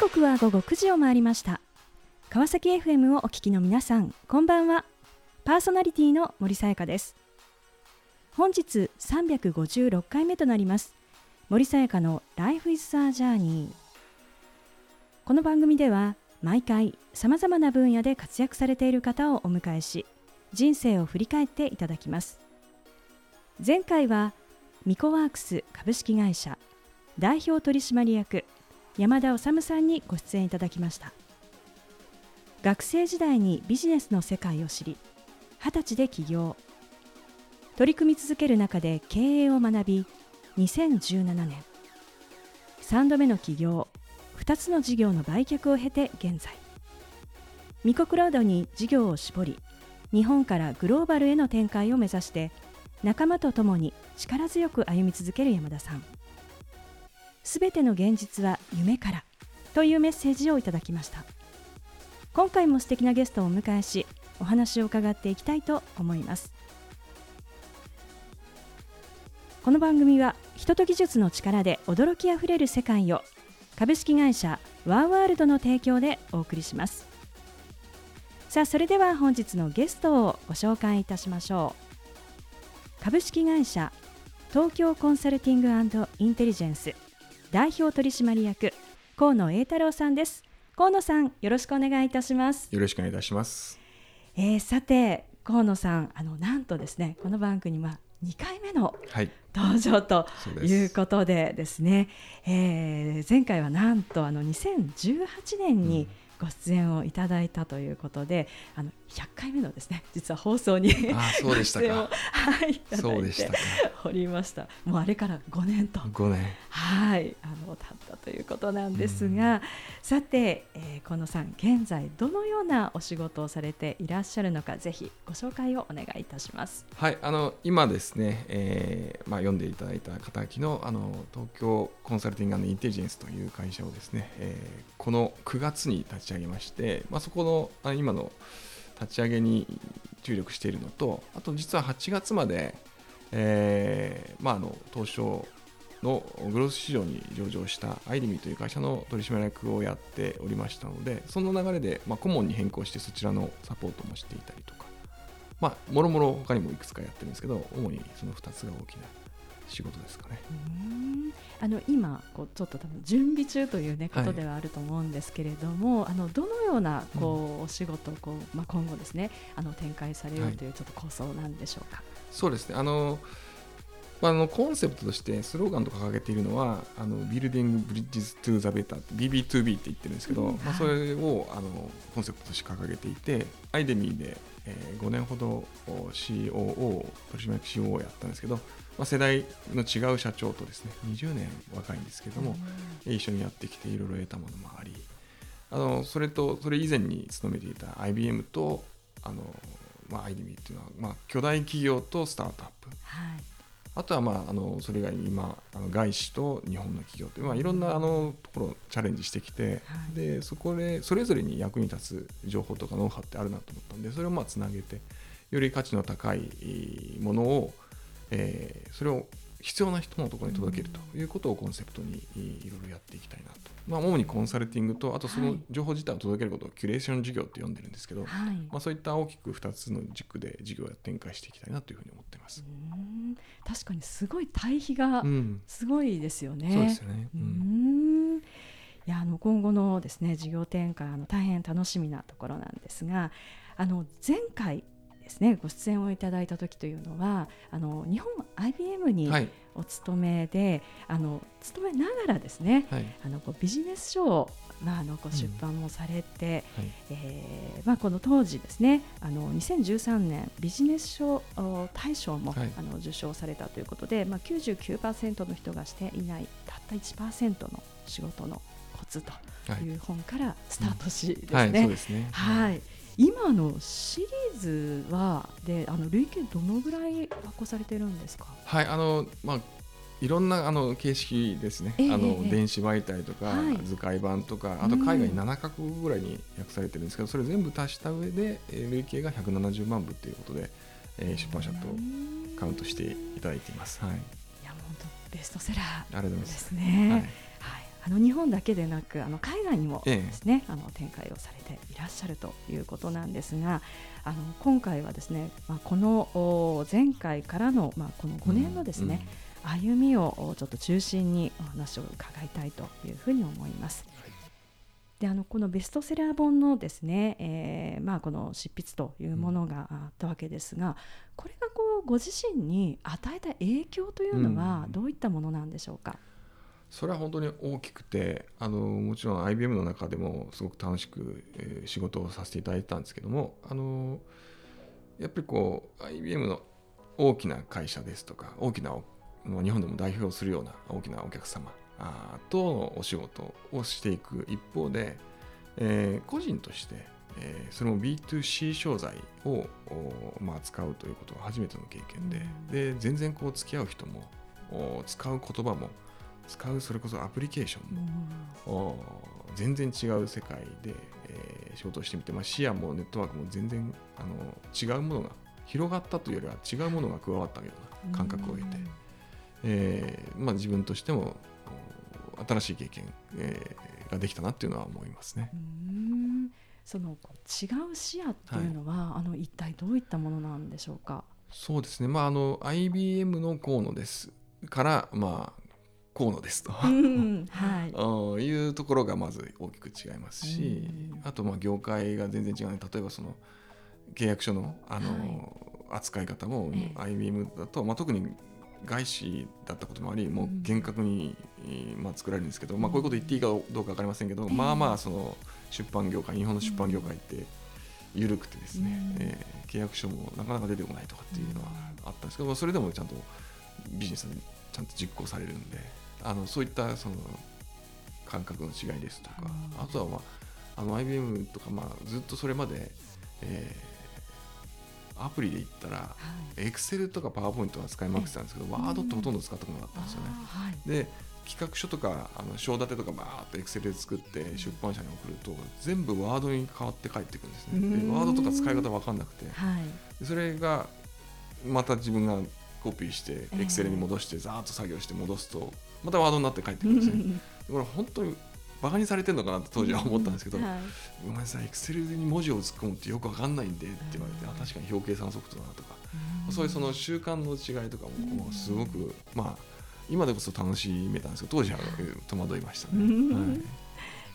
刻は午後9時を回りました。川崎 FM をお聞きの皆さんこんばんは。パーソナリティの森さやかです。本日356回目となります。森さやかの Life is a Journey この番組では毎回さまざまな分野で活躍されている方をお迎えし人生を振り返っていただきます。前回はミコワークス株式会社代表取締役山田治さんにご出演いただきました。学生時代にビジネスの世界を知り20歳で起業。取り組み続ける中で経営を学び2017年。3度目の起業。2つの事業の売却を経て現在。ミコクラウドに事業を絞り日本からグローバルへの展開を目指して仲間と共に力強く歩み続ける山田さん。すべての現実は夢からというメッセージをいただきました。今回も素敵なゲストをお迎えしお話を伺っていきたいと思います。この番組は人と技術の力で驚きあふれる世界を株式会社ワーワールドの提供でお送りします。さあそれでは本日のゲストをご紹介いたしましょう。株式会社東京コンサルティングインテリジェンス。代表取締役河野栄太郎さんです。河野さんよろしくお願いいたします。よろしくお願いいたします、えー、さて河野さんあのなんとですねこの番組は2回目の登場ということでですね、はい、えー、前回はなんとあの2018年に、うんご出演をいただいたということであの100回目のですね実は放送にあそうでしたか。はいそうでしたおりました。もうあれから5年と。5年。はいあの経ったということなんですが、さて、えー、河野さん現在どのようなお仕事をされていらっしゃるのかぜひご紹介をお願いいたします。はいあの今ですね、えーまあ、読んでいただいた方のあの東京コンサルティングインテリジェンスという会社をですね、えー、この9月に立ちち上げまして、まあ、そこの今の立ち上げに注力しているのとあと実は8月まで、えーまあ、あの東証のグロース市場に上場したアイリミという会社の取締役をやっておりましたのでその流れで、まあ、顧問に変更してそちらのサポートもしていたりとかまあもろもろ他にもいくつかやってるんですけど主にその2つが大きな仕事ですかね。あの今こうちょっと多分準備中というねことではあると思うんですけれども、はい、あのどのようなこう、お仕事をこうまあ今後ですねあの展開されるというちょっと構想なんでしょうか？はい、そうですね。あのまあ、あのコンセプトとしてスローガンと掲げているのはあのビルディング・ブリッジズ・トゥ・ザ・ベタ BB2B って言ってるんですけど、うん、まあ、それをあのコンセプトとして掲げていてアイデミーで、えー、5年ほど COO 取締役 COO をやったんですけど、まあ、世代の違う社長とですね20年若いんですけども、うん、一緒にやってきていろいろ得たものもありあのそれとそれ以前に勤めていた IBM とあの、まあ、アイデミーっていうのは、まあ、巨大企業とスタートアップ、はい。あとは、まあ、あのそれ以外に今あの外資と日本の企業という、まあ、いろんなあのところをチャレンジしてきて、はい、でそこでそれぞれに役に立つ情報とかノウハウってあるなと思ったんでそれをまあつなげてより価値の高いものを、えー、それを必要な人のところに届けるということをコンセプトにいろいろやっていきたいなと、まあ、主にコンサルティングとあとその情報自体を届けることをキュレーション事業って呼んでるんですけど、はい、まあ、そういった大きく2つの軸で事業を展開していきたいなというふうに思ってます。確かにすごい対比がすごいですよね。うん、そうですよね、うん。いやあの今後のですね事業展開あの大変楽しみなところなんですがあの前回ですねご出演をいただいた時というのはあの日本 IBM にお勤めで、はい、あの勤めながらですね、はい、あのこうビジネス書をまあ、あの出版もされて、うんはい、えー、まあ、この当時ですねあの2013年ビジネス書大賞も、はい、あの受賞されたということで、まあ、99%の人がしていないたった1%の仕事のコツという本からスタートしですね。はい今のシリーズはであの累計どのぐらい発行されてるんですか？はいあのまあいろんなあの形式ですね、えー、あの電子媒体とか、はい、図解版とかあと海外7か国ぐらいに訳されてるんですけど、それ全部足した上で、えー、累計が170万部ということで、えー、出版社とカウントしていただいています。はい、いや本当ベストセラーですね。はいあの日本だけでなくあの海外にもですね、ええ、あの展開をされていらっしゃるということなんですがあの今回はですね、まあ、この前回からの、まあ、この5年のですね、うんうん、歩みをちょっと中心にお話を伺いたいというふうに思います。であのこのベストセラー本のですね、えーまあ、この執筆というものがあったわけですが、これがこうご自身に与えた影響というのはどういったものなんでしょうか？うんそれは本当に大きくてあのもちろん IBM の中でもすごく楽しく、えー、仕事をさせていただいたんですけどもあのやっぱりこう IBM の大きな会社ですとか大きな日本でも代表するような大きなお客様とのお仕事をしていく一方で、えー、個人として、えー、それも B2C 商材を、まあ、使うということは初めての経験でうん、で全然こう付き合う人も使う言葉も使うそれこそアプリケーションも、うん、全然違う世界で、えー、仕事をしてみて、まあ、視野もネットワークも全然あの違うものが広がったというよりは違うものが加わったような感覚を得て、うん、えー、まあ、自分としても新しい経験、えー、ができたなっていうのは思いますね。その違う視野っていうのは、はい、あの一体どういったものなんでしょうか？そうですね。まああの IBM の河野ですからまあ河野ですと、うんはい、いうところがまず大きく違いますし、あとまあ業界が全然違う、ね、例えばその契約書のあの、はい、扱い方も IBM だと、まあ、特に外資だったこともありもう厳格に、まあ、作られるんですけど、まあ、こういうこと言っていいかどうか分かりませんけど、まあまあその出版業界日本の出版業界って緩くてですね、えー、契約書もなかなか出てこないとかっていうのはあったんですけどそれでもちゃんとビジネスにちゃんと実行されるんであのそういったその感覚の違いですとか、あとは、まあ、あの IBM とか、まあ、ずっとそれまで、えー、アプリで言ったら、エクセルとかパワーポイントは使いまくってたんですけど、ワードってほとんど使ったことなかったんですよね。で企画書とかあの章立てとかバーっとエクセルで作って出版社に送ると全部ワードに変わって帰ってくるんですね。でワードとか使い方分かんなくて、はい、それがまた自分がコピーしてエクセルに戻してザーッと作業して戻すとまたワードになって帰ってくるんですね。これ本当にバカにされてるのかなって当時は思ったんですけど、はい、ごめんなさいエクセルに文字を突っ込むってよく分かんないんでって言われて、あ確かに表計算ソフトだなとか、そういうその習慣の違いとかもすごく、まあ今でこそ楽しめたんですけど当時は戸惑いましたね。はい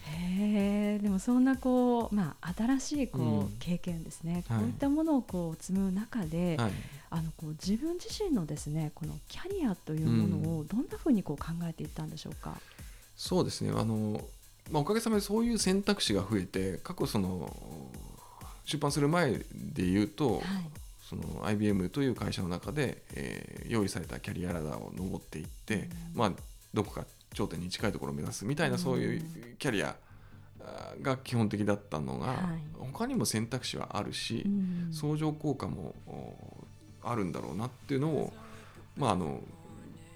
へえでもそんなこう、まあ、新しいこう、うん、経験ですね、こういったものをこう積む中で、はい、あのこう自分自身のですねこのキャリアというものをどんなふうにこう考えていったんでしょうか？そうですね。あの、まあ、おかげさまでそういう選択肢が増えて過去その出版する前で言うと、はい、その IBM という会社の中で、えー、用意されたキャリアラダーを登っていって、うん、まあ、どこか頂点に近いところを目指すみたいなそういうキャリアが基本的だったのが、はい、他にも選択肢はあるし、うん、相乗効果もあるんだろうなっていうのを、まあ、あの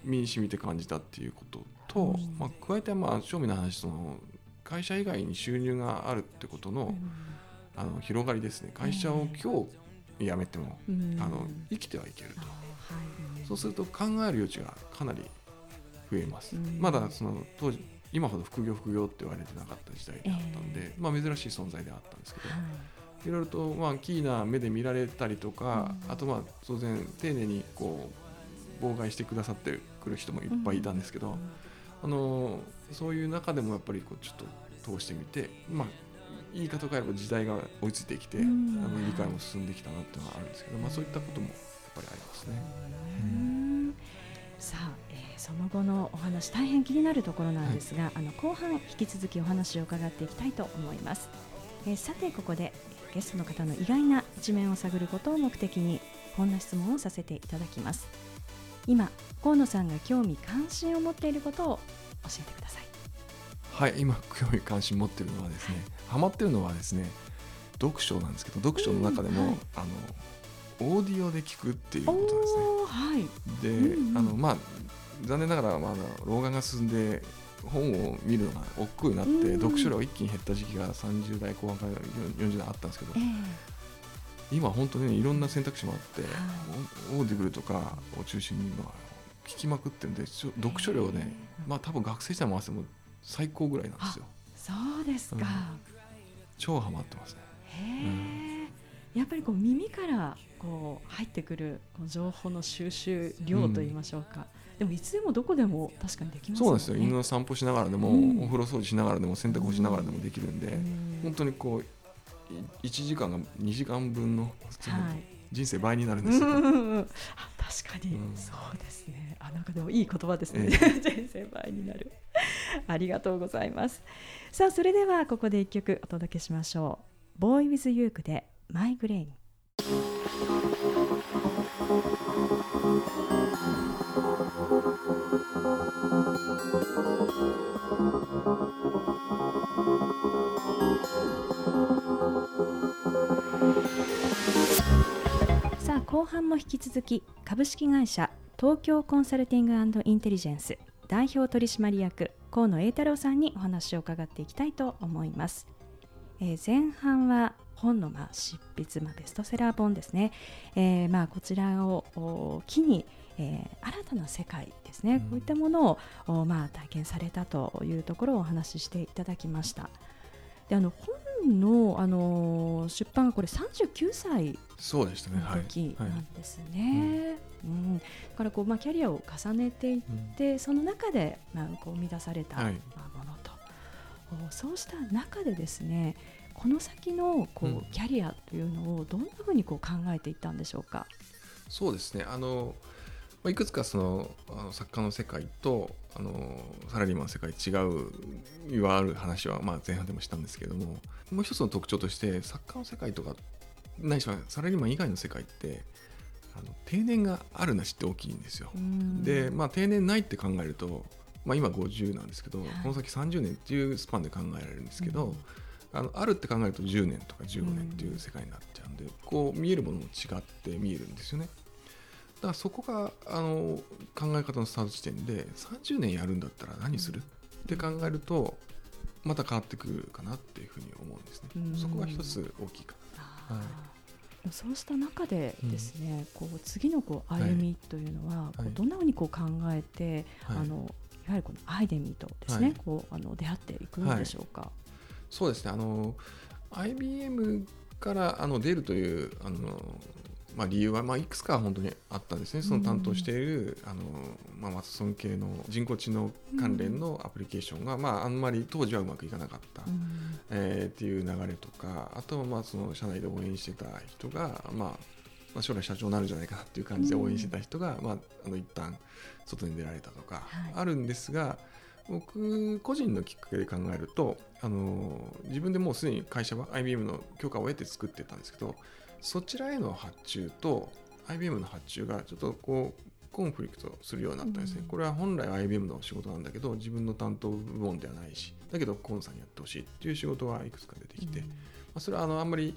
身に染みて感じたっていうことと、うん、まあ、加えてまあ正味の話その会社以外に収入があるってことの,、あの広がりですね。会社を今日辞めても、あの生きてはいけると、そうすると考える余地がかなり増えます、まだその当時今ほど副業副業って言われてなかった時代だったんで、えー、まあ、珍しい存在であったんですけど、はい、いろいろとまあキーな目で見られたりとか、うん、あとまあ当然丁寧にこう妨害してくださってくる人もいっぱいいたんですけど、うん、あのそういう中でもやっぱりこうちょっと通してみて、まあ、言い方を変えれば時代が追いついてきて、うん、あの理解も進んできたなっていうのはあるんですけど、まあ、そういったこともやっぱりありますね。さあその後のお話大変気になるところなんですが、はい、あの後半引き続きお話を伺っていきたいと思います、えー、さてここでゲストの方の意外な一面を探ることを目的にこんな質問をさせていただきます。今河野さんが興味関心を持っていることを教えてください。はい今興味関心持っているのはですねハマってるのはですね読書なんですけど読書の中でも、はい、あのオーディオで聞くっていうことですね。はい、で、うんうん、あのまあ残念ながら、まあ、老眼が進んで本を見るのが億劫になって、読書量が一気に減った時期が30代後半から40代あったんですけど、えー、今本当に、ね、いろんな選択肢もあって、オーディブルとかを中心に、まあ、聞きまくってるんで読書量ね、まあ多分学生時代も合わせても最高ぐらいなんですよ。そうですか、うん、超ハマってますね。へえ、うん、やっぱりこう耳からこう入ってくるこう情報の収集量といいましょうか、うん、でもいつでもどこでも確かにできます、ね、そうですよ。犬の散歩しながらでも、お風呂掃除しながらでも洗濯干しながらでもできるんで、本当にこう1時間が2時間分の人生倍になるんですよ、はい、確かに、うん、そうですね。あなんかでもいい言葉ですね、えー、人生倍になる。ありがとうございます。さあそれではここで一曲お届けしましょう。ボーイウィズユークでマイグレインさあ後半も引き続き株式会社東京コンサルティングインテリジェンス代表取締役河野栄太郎さんにお話を伺っていきたいと思います。えー、前半は本のまあ執筆、まあ、ベストセラー本ですね、えー、まあこちらを機に、えー、新たな世界ですね、うん、こういったものをまあ体験されたというところをお話ししていただきました。であの本の、あの出版がこれ39歳そうでしたね。時なんですね。うん、だからこう、まあ、キャリアを重ねていって、うん、その中で、まあ、こう生み出された、まあ、ものと。そうした中でですねこの先のこう、キャリアというのをどんなふうにこう考えていったんでしょうか？そうですね。あのいくつかそのあの作家の世界とあのサラリーマンの世界違ういわある話は、まあ、前半でもしたんですけどももう一つの特徴として作家の世界とかないしはサラリーマン以外の世界ってあの定年があるなしって大きいんですよ。で、まあ、定年ないって考えると、まあ、今50なんですけど、はい、この先30年っていうスパンで考えられるんですけど、あのあるって考えると10年とか15年っていう世界になっちゃうんで、こう見えるものも違って見えるんですよね。だからそこがあの考え方のスタート地点で30年やるんだったら何する？って考えるとまた変わってくるかなっていうふうに思うんですね。そこが一つ大きいかな。はい。そうした中でですね、うん、こう次のこう歩みというのは、はい、どんなふうにこう考えて、はい、あのいわゆるこのアイデミーとですね、はい、こうあの出会っていくんでしょうか。そうですね。あの IBM からあの出るというあのまあ、理由は、まあ、いくつか本当にあったんですね、その担当している、あのまあ、マツソン系の人工知能関連のアプリケーションが、まあ、あんまり当時はうまくいかなかった、うん、えー、っていう流れとか、あとはまあその社内で応援してた人が、まあ、まあ、将来社長になるんじゃないかなっていう感じで応援してた人が、うん、まあ、あの一旦外に出られたとかあるんですが、はい、僕個人のきっかけで考えるとあの自分でもうすでに会社は IBM の許可を得て作ってたんですけどそちらへの発注と IBM の発注がちょっとこうコンフリクトするようになったんですね、うん、これは本来は IBM の仕事なんだけど自分の担当部門ではないしだけどコンさんにやってほしいっていう仕事がいくつか出てきて、うん、まあ、それはあのあんまり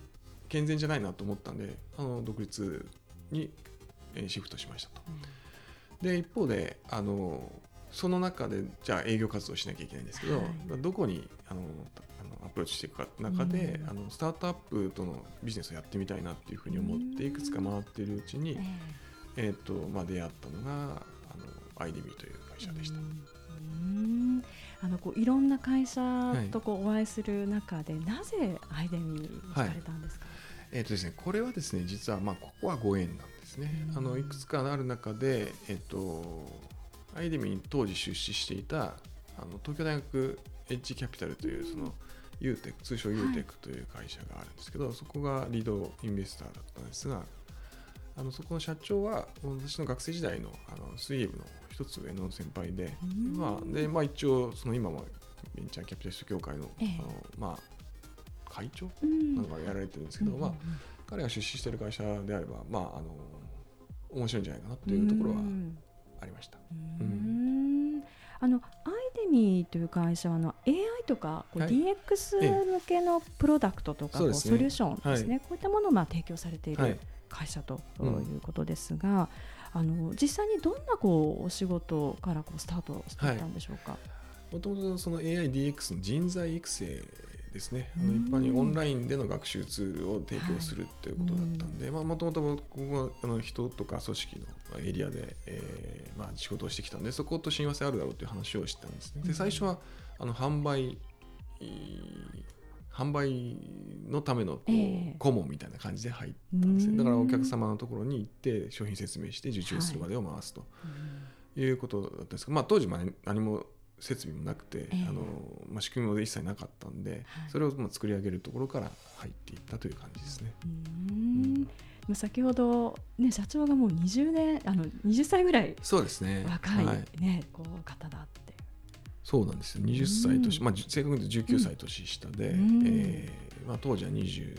健全じゃないなと思ったんであの独立にシフトしましたと。うん、で一方であのその中でじゃあ営業活動しなきゃいけないんですけど、はい、どこにあのアプローチしていくか中で、うん、あのスタートアップとのビジネスをやってみたいなっていうふうに思っていくつか回っているうちに、えーとまあ、出会ったのがあのアイデミという会社でした。あのこういろんな会社とこうお会いする中で、はい、なぜアイデミに惹かれたんですか、はい、えーとですね、これはですね実はまあここはご縁なんですね。あのいくつかある中で、えーと、アイデミに当時出資していたあの東京大学エッジキャピタルというその、ユーテック通称ユーテックという会社があるんですけど、はい、そこがリードインベスターだったんですがあのそこの社長は私の学生時代のあの水泳部の一つ上の先輩で,、まあでまあ、一応その今もベンチャーキャピタリスト協会のええ、あのまあ、会長なんかやられてるんですけど、まあ、彼が出資している会社であれば、まあ、あの面白いんじゃないかなというところはありました。うん。あのアイデミーという会社はあの AI とかこう DX 向けのプロダクトとかこうソリューションですね、こういったものをまあ提供されている会社ということですが、あの実際にどんなこうお仕事からこうスタートしていったんでしょうか？もともとその AI、DX の人材育成ですね。あの一般にオンラインでの学習ツールを提供するっていうことだったんでもともとここあの人とか組織のエリアで、えーまあ、仕事をしてきたんでそこと親和性あるだろうという話をしたんですね。で最初はあの販売販売のための顧問みたいな感じで入ったんですね。だからお客様のところに行って商品説明して受注するまでを回すと、い、うことだったんですけど、まあ、当時何も設備もなくて、えー、あのまあ、仕組みも一切なかったんで、はい、それをまあ作り上げるところから入っていったという感じですね。うん、先ほど、ね、社長がもう20年あの20歳ぐらいそうですね。若い、ね、はい、こう方だって。そうなんですよ。20歳年、まあ、正確に言うと19歳年下で、うん、えー、まあ、当時は2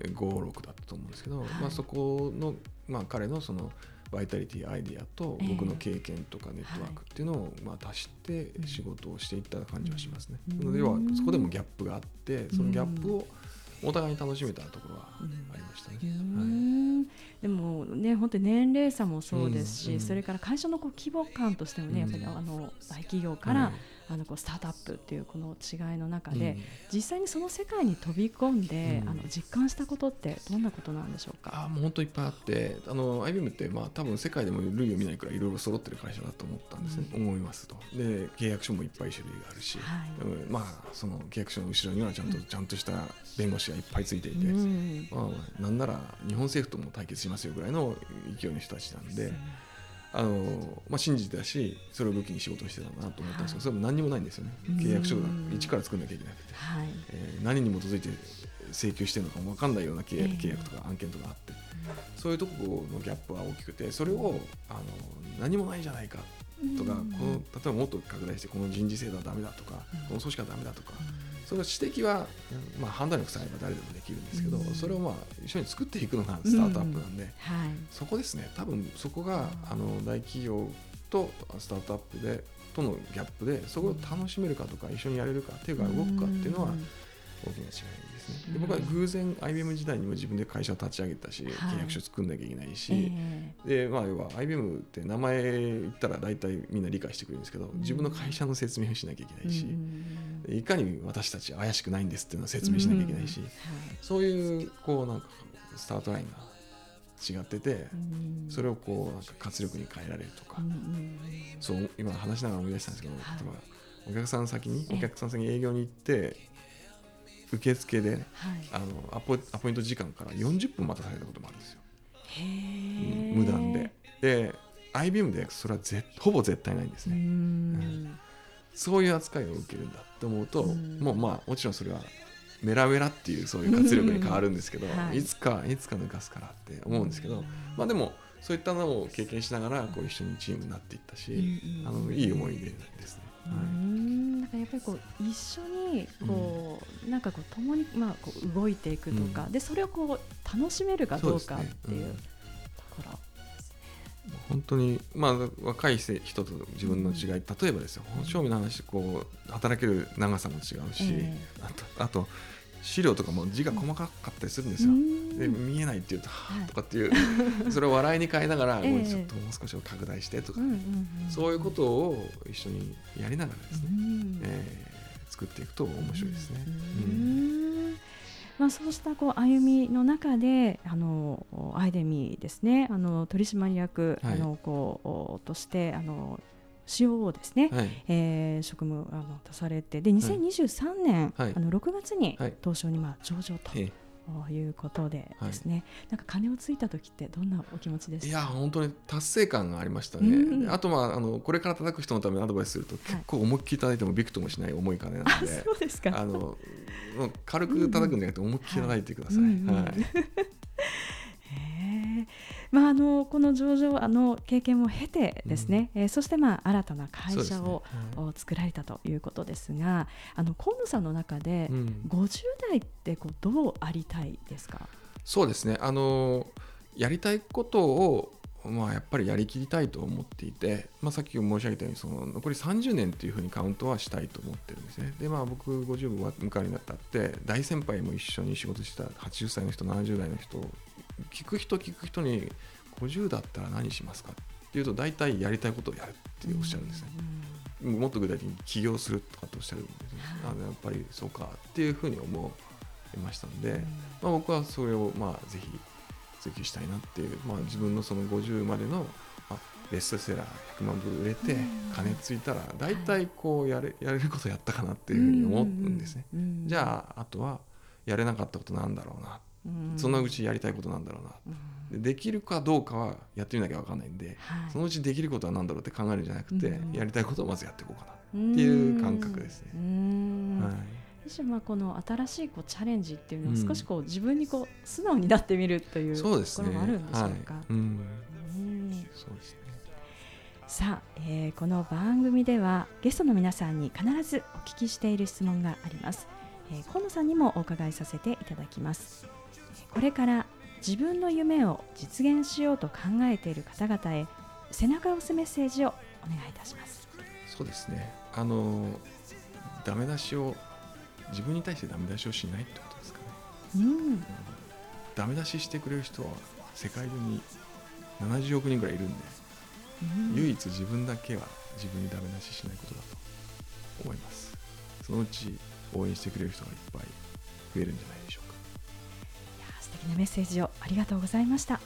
5 6だったと思うんですけど、はい、まあ、そこの、まあ、彼のそのバイタリティアイディアと僕の経験とかネットワークっていうのをまあ足して仕事をしていった感じはしますね。要はそこでもギャップがあってそのギャップをお互いに楽しめたところはありましたね。はい、でもね本当に年齢差もそうですし、それから会社のこう規模感としてもね、やっぱりあの大企業から、あのこうスタートアップっていうこの違いの中で、うん、実際にその世界に飛び込んで、うん、あの実感したことってどんなことなんでしょうか？あもう本当いっぱいあってあの IBM ってまあ多分世界でも類を見ないくらいいろいろ揃ってる会社だと思ったんですね、うん、思いますと。で契約書もいっぱい種類があるし、はい、まあその契約書の後ろにはちゃんと、ちゃんとした弁護士がいっぱいついていて、まあ、なんなら日本政府とも対決しますよぐらいの勢いの人たちなんで。あのまあ、信じてたしそれを武器に仕事をしてたなと思ったんですけど、それも何にもないんですよね。契約書が一から作んなきゃいけなくて、はい。えー、何に基づいて請求してるのかも分かんないような契約,、契約とか案件とかあって、そういうところのギャップは大きくてそれをあの何もないじゃないかとか、この例えばもっと拡大してこの人事制度はだめだとか、この組織はだめだとか、その指摘は、まあ、判断力さえあれば誰でもできるんですけど、それをまあ一緒に作っていくのがスタートアップなんで、はい、そこですね。多分そこがあの大企業とスタートアップでとのギャップでそこを楽しめるかとか一緒にやれるか手が動くかっていうのは大きな違いですね。で僕は偶然 IBM 時代にも自分で会社を立ち上げたし、契約書作んなきゃいけないし、でまあ要は IBM って名前言ったら大体みんな理解してくれるんですけど自分の会社の説明をしなきゃいけないし、いかに私たち怪しくないんですっていうのを説明しなきゃいけないし、そういうこうなんかスタートラインが違ってて、それをこうなんか活力に変えられるとか、そう今話しながら思い出したんですけど、例えばお客さん先にお客さん先に営業に行って受付で、はい、あのアポアポイント時間から40分待たされたこともあるんですよ。無断で。で IBM でそれはぜほぼ絶対ないんですね。うん、そういう扱いを受けるんだと思うと、うもうまあもちろんそれはメラメラっていうそういう活力に変わるんですけど、はい、いつかいつか抜かすからって思うんですけど、まあでもそういったのを経験しながらこう一緒にチームになっていったし、あのいい思い出ですね。はいぱりこう一緒にこう、うん、なんかこう共にまあこう動いていくとか、うん、でそれをこう楽しめるかどうかっていうところ。本当に、まあ、若い人と自分の違い、例えばですよ正味の話こう働ける長さも違うし、えー、あとあと資料とかも字が細かかったりするんですよ。で見えないっていうと「はあ」とかっていう それを笑いに変えながら、もうちょっともう少し拡大してとか、そういうことを一緒にやりながらですね、えー、作っていくと面白いですね。まあ、そうしたこう歩みの中であのアイデミーですね。あの取締役、はい、あのこうとしてあの COO ですね、はい、えー、職務あの出されてで2023年、はい、あの6月に東証にまあ上場と。いうことでですね、はい、なんか金をついた時ってどんなお気持ちですいや本当に達成感がありましたね、うん、あとはあのこれから叩く人のためにアドバイスすると、結構思いっきり叩いてもびくともしない重い金なので そうですか。あの軽く叩くんじゃなくて思いっきり叩いてください。はい まあ、あのこの上場あの経験を経てですね、うん、えー、そしてまあ新たな会社を、ね。はい、作られたということですがあの河野さんの中で、うん、50代ってこうどうありたいですか？そうですね。あのやりたいことをまあ、やっぱりやりきりたいと思っていて、まあ、さっき申し上げたようにその残り30年というふうにカウントはしたいと思ってるんですね。でまあ僕50分迎えになったって大先輩も一緒に仕事した80歳の人70代の人聞く人聞く人に50だったら何しますか？っていうと大体やりたいことをやるっておっしゃるんですね。もっと具体的に起業するとかっておっしゃるんですね、あのやっぱりそうかっていうふうに思いましたので、まあ、僕はそれをまあぜひ追求したいなっていう、まあ、自分のその50までの、まあ、ベストセラー100万部売れて金ついたら大体こうやれやれることやったかなっていうふうに思うんですね。じゃああとはやれなかったことなんだろうな、そのうちやりたいことなんだろうな、でできるかどうかはやってみなきゃ分かんないんで、はい、そのうちできることは何だろうって考えるんじゃなくて、うん、やりたいことをまずやっていこうかなっていう感覚ですね。はい。まあこの新しいこうチャレンジっていうのを少しこう自分にこう素直になってみるというところもあるんでしょうか。ね。さあ、えー、この番組ではゲストの皆さんに必ずお聞きしている質問があります。えー、河野さんにもお伺いさせていただきます。これから自分の夢を実現しようと考えている方々へ背中を押すメッセージをお願いいたします。そうですね。あのダメ出しを自分に対してダメ出しをしないってことですかね、うん、ダメ出ししてくれる人は世界中に70億人ぐらいいるんで、うん、唯一自分だけは自分にダメ出ししないことだと思います。そのうち応援してくれる人がいっぱい増えるんじゃないでしょうか敵なメッセージをありがとうございました。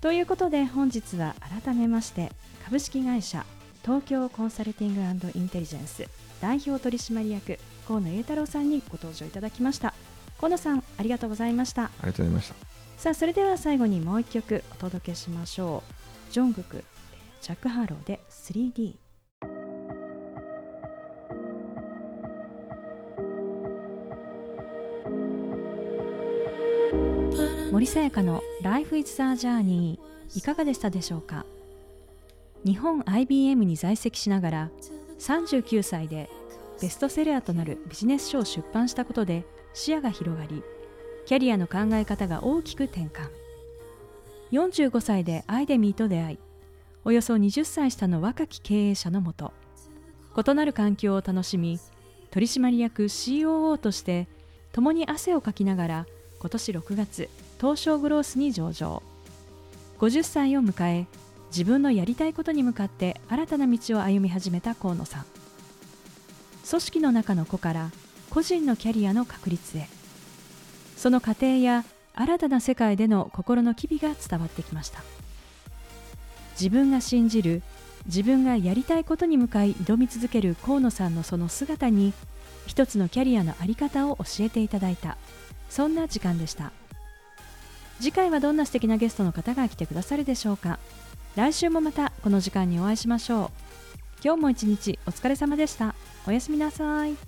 ということで本日は改めまして株式会社東京コンサルティングインテリジェンス代表取締役河野裕太郎さんにご登場いただきました。河野さんありがとうございました。ありがとうございました。さあそれでは最後にもう一曲お届けしましょう。ジョングクジャック・ハローで 3D 森さやかの Life is a Journey いかがでしたでしょうか？日本 IBM に在籍しながら39歳でベストセラーとなるビジネス書を出版したことで視野が広がりキャリアの考え方が大きく転換。45歳でアイデミーと出会いおよそ20歳下の若き経営者のもと異なる環境を楽しみ取締役 COO として共に汗をかきながら今年6月東証グロースに上場。50歳を迎え自分のやりたいことに向かって新たな道を歩み始めた河野さん。組織の中の子から個人のキャリアの確立へ。その過程や新たな世界での心の機微が伝わってきました。自分が信じる自分がやりたいことに向かい挑み続ける河野さんのその姿に一つのキャリアの在り方を教えていただいた。そんな時間でした。次回はどんな素敵なゲストの方が来てくださるでしょうか。来週もまたこの時間にお会いしましょう。今日も一日お疲れ様でした。おやすみなさい。